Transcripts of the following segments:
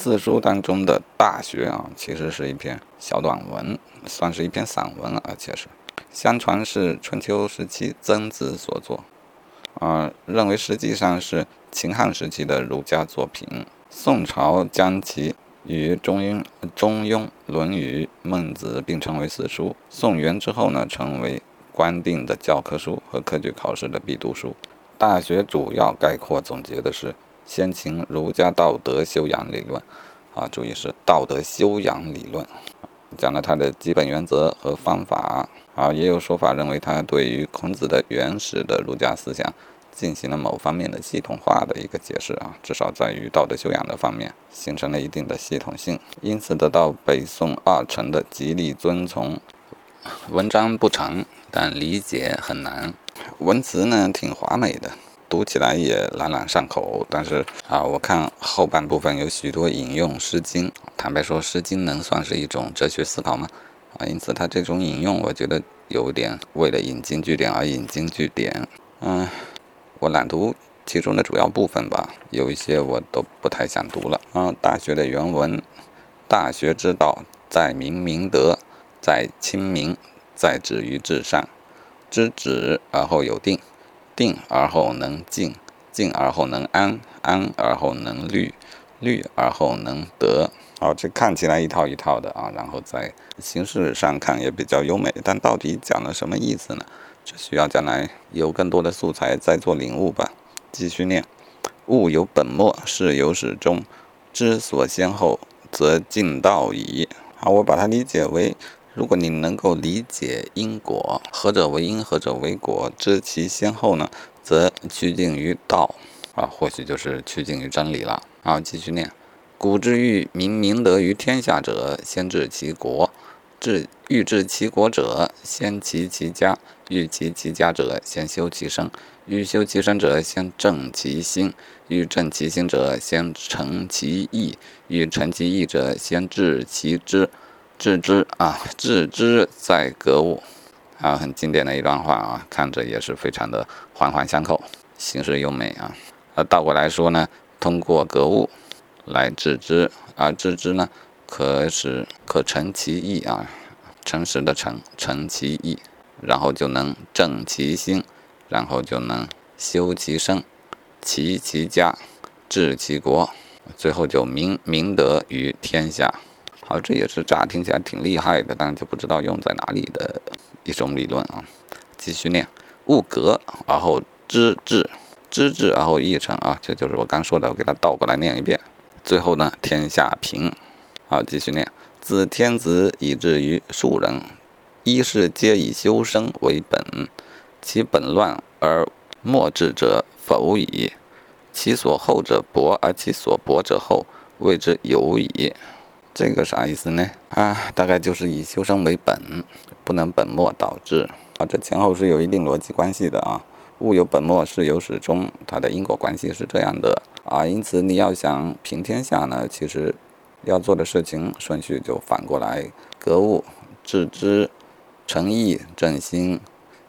四书当中的《大学》啊，其实是一篇小短文，算是一篇散文，而且是相传是春秋时期曾子所作，啊，认为实际上是秦汉时期的儒家作品。宋朝将其与《中庸》《中庸》《论语》《孟子》并称为四书。宋元之后呢，成为官定的教科书和科举考试的必读书。《大学》主要概括总结的是先秦儒家道德修养理论，啊，注意是道德修养理论，讲了它的基本原则和方法。啊，也有说法认为它对于孔子的原始的儒家思想。进行了某方面的系统化的一个解释啊，至少在于道德修养的方面形成了一定的系统性，因此得到北宋二程的极力遵从。文章不长，但理解很难，文词呢挺华美的，读起来也朗朗上口。但是啊，我看后半部分有许多引用《诗经》，坦白说，《诗经》能算是一种哲学思考吗？啊，因此他这种引用，我觉得有点为了引经据典而引经据典。嗯。我懒读其中的主要部分吧，有一些我都不太想读了。嗯，《大学》的原文：“大学之道，在明明德，在亲民，在止于至善。知止而后有定，定而后能静，静而后能安，安而后能虑，虑而后能得。”好，这看起来一套一套的啊，然后在形式上看也比较优美，但到底讲了什么意思呢？这需要将来有更多的素材再做领悟吧。继续念：物有本末，事有始终，知所先后，则近道矣。好，我把它理解为：如果你能够理解因果，何者为因，何者为果，知其先后呢，则趋近于道啊，或许就是趋近于真理了。好，继续念：古之欲明明德于天下者，先治其国；治欲治其国者，先齐其家。欲齐其家者，先修其身；欲修其身者，先正其心；欲正其心者，先诚其意；欲诚其意者，先治其知。治之啊，治之在格物。啊，很经典的一段话啊，看着也是非常的环环相扣，形式优美啊。而倒过来说呢，通过格物来治之，而治之呢，可使可成其意啊，诚实的诚，诚其意。然后就能正其心，然后就能修其身，齐其家，治其国，最后就明明德于天下。好，这也是乍听起来挺厉害的，但就不知道用在哪里的一种理论啊。继续念：物格而后知至，知至而后意成啊，这就是我刚说的，我给它倒过来念一遍。最后呢，天下平。好，继续念：自天子以至于庶人。一是皆以修身为本，其本乱而末治者否矣。其所厚者薄，而其所薄者厚，谓之有矣。这个啥意思呢？啊，大概就是以修身为本，不能本末倒置啊。这前后是有一定逻辑关系的啊。物有本末，事有始终，它的因果关系是这样的啊。因此你要想平天下呢，其实要做的事情顺序就反过来：格物致知。诚意正心，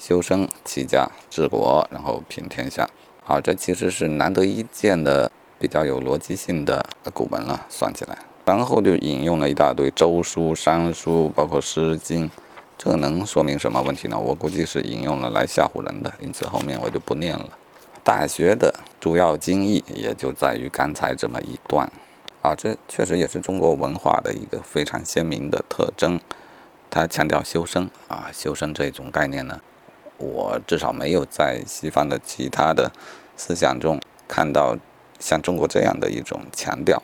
修身齐家治国，然后平天下。好，这其实是难得一见的比较有逻辑性的古文了。算起来，然后就引用了一大堆周书、商书，包括诗经。这能说明什么问题呢？我估计是引用了来吓唬人的，因此后面我就不念了。大学的主要精义也就在于刚才这么一段。啊，这确实也是中国文化的一个非常鲜明的特征。他强调修身啊，修身这种概念呢，我至少没有在西方的其他的思想中看到像中国这样的一种强调，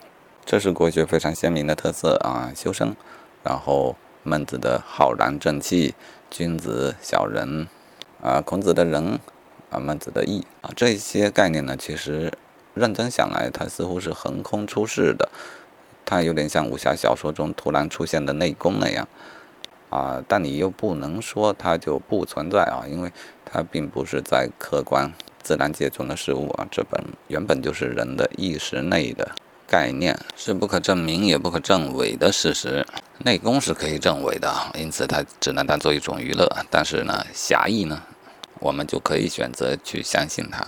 这是国学非常鲜明的特色啊，修身。然后孟子的浩然正气，君子小人，啊，孔子的仁，啊，孟子的义啊，这些概念呢，其实认真想来，它似乎是横空出世的，它有点像武侠小说中突然出现的内功那样。啊，但你又不能说它就不存在啊，因为它并不是在客观自然界中的事物啊，这本原本就是人的意识内的概念，是不可证明也不可证伪的事实。内功是可以证伪的，因此它只能当做一种娱乐。但是呢，侠义呢，我们就可以选择去相信它。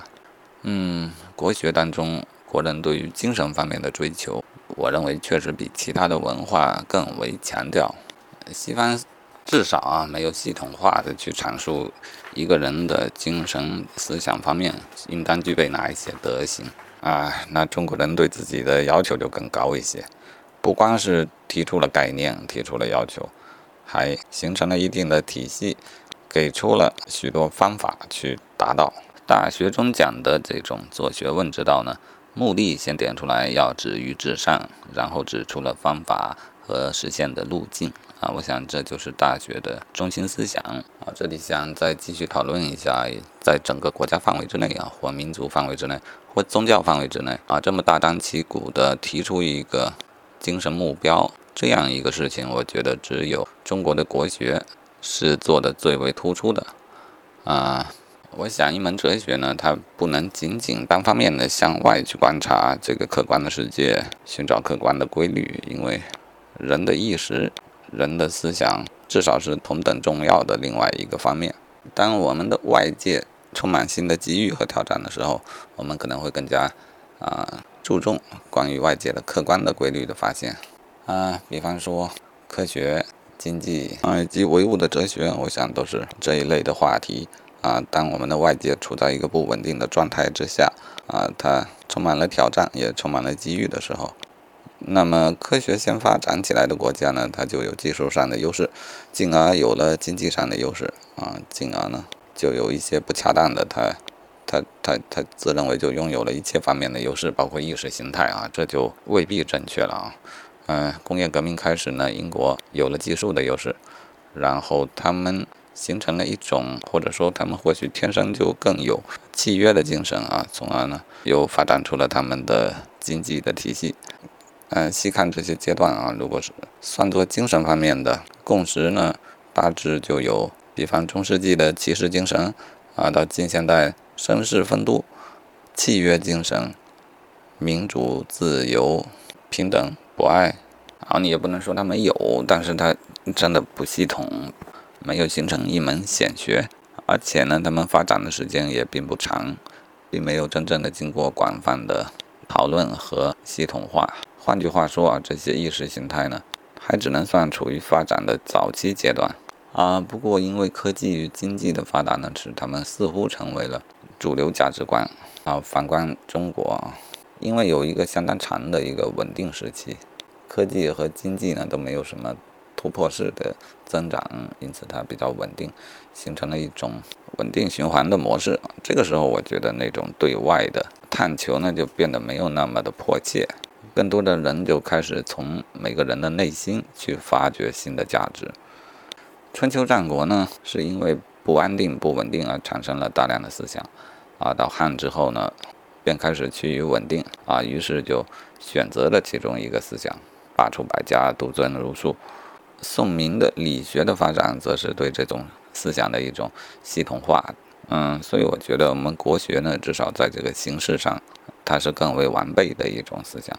嗯，国学当中，国人对于精神方面的追求，我认为确实比其他的文化更为强调。西方至少啊，没有系统化的去阐述一个人的精神思想方面应当具备哪一些德行啊。那中国人对自己的要求就更高一些，不光是提出了概念，提出了要求，还形成了一定的体系，给出了许多方法去达到。大学中讲的这种做学问之道呢，目的先点出来要止于至善，然后指出了方法和实现的路径啊。我想这就是大学的中心思想啊。这里想再继续讨论一下，在整个国家范围之内啊，或民族范围之内，或宗教范围之内啊，这么大张旗鼓的提出一个精神目标，这样一个事情，我觉得只有中国的国学是做的最为突出的啊。我想，一门哲学呢，它不能仅仅单方面的向外去观察这个客观的世界，寻找客观的规律，因为人的意识、人的思想，至少是同等重要的另外一个方面。当我们的外界充满新的机遇和挑战的时候，我们可能会更加啊注重关于外界的客观的规律的发现啊，比方说科学、经济啊以及唯物的哲学，我想都是这一类的话题。啊，当我们的外界处在一个不稳定的状态之下，啊，它充满了挑战，也充满了机遇的时候，那么科学先发展起来的国家呢，它就有技术上的优势，进而有了经济上的优势，啊，进而呢，就有一些不恰当的，他，他，他，他自认为就拥有了一切方面的优势，包括意识形态啊，这就未必正确了啊。嗯，工业革命开始呢，英国有了技术的优势，然后他们。形成了一种，或者说他们或许天生就更有契约的精神啊，从而呢又发展出了他们的经济的体系。嗯，细看这些阶段啊，如果是算作精神方面的共识呢，大致就有，比方中世纪的骑士精神啊，到近现代绅士风度、契约精神、民主、自由、平等、博爱。啊，你也不能说它没有，但是它真的不系统。没有形成一门显学，而且呢，他们发展的时间也并不长，并没有真正的经过广泛的讨论和系统化。换句话说啊，这些意识形态呢，还只能算处于发展的早期阶段啊。不过，因为科技与经济的发达呢，使他们似乎成为了主流价值观啊。反观中国，因为有一个相当长的一个稳定时期，科技和经济呢都没有什么。突破式的增长，因此它比较稳定，形成了一种稳定循环的模式。这个时候，我觉得那种对外的探求呢，就变得没有那么的迫切，更多的人就开始从每个人的内心去发掘新的价值。春秋战国呢，是因为不安定、不稳定而产生了大量的思想，啊，到汉之后呢，便开始趋于稳定，啊，于是就选择了其中一个思想，罢黜百家，独尊儒术。宋明的理学的发展，则是对这种思想的一种系统化。嗯，所以我觉得我们国学呢，至少在这个形式上，它是更为完备的一种思想。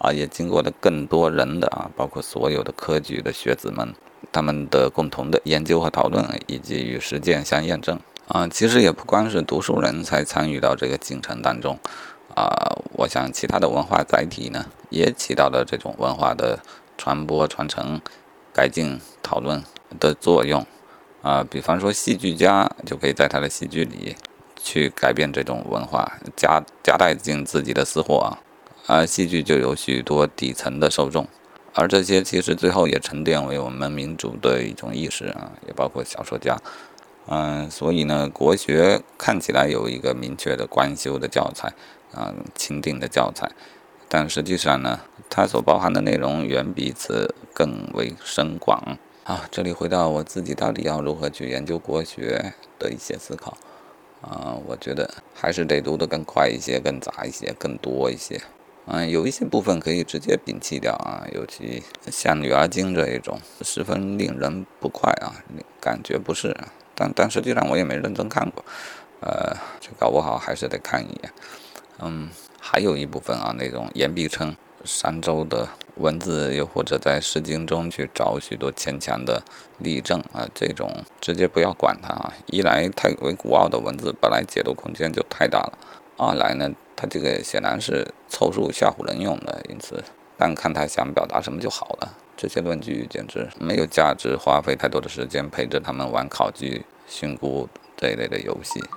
啊，也经过了更多人的啊，包括所有的科举的学子们，他们的共同的研究和讨论，以及与实践相验证。啊，其实也不光是读书人才参与到这个进程当中。啊，我想其他的文化载体呢，也起到了这种文化的传播传承。改进讨论的作用啊，比方说戏剧家就可以在他的戏剧里去改变这种文化，加加带进自己的私货啊，而戏剧就有许多底层的受众，而这些其实最后也沉淀为我们民族的一种意识啊，也包括小说家，嗯，所以呢，国学看起来有一个明确的官修的教材啊，钦定的教材。但实际上呢，它所包含的内容远比此更为深广。啊，这里回到我自己到底要如何去研究国学的一些思考。啊，我觉得还是得读得更快一些、更杂一些、更多一些。嗯，有一些部分可以直接摒弃掉啊，尤其像《女儿经》这一种，十分令人不快啊，感觉不是。但但实际上我也没认真看过，呃，就搞不好还是得看一眼。嗯。还有一部分啊，那种言必称商周的文字，又或者在《诗经》中去找许多牵强的例证啊，这种直接不要管它啊。一来太为古奥的文字本来解读空间就太大了，二来呢，他这个显然是凑数吓唬人用的，因此但看他想表达什么就好了。这些论据简直没有价值，花费太多的时间陪着他们玩考据、训诂这一类的游戏。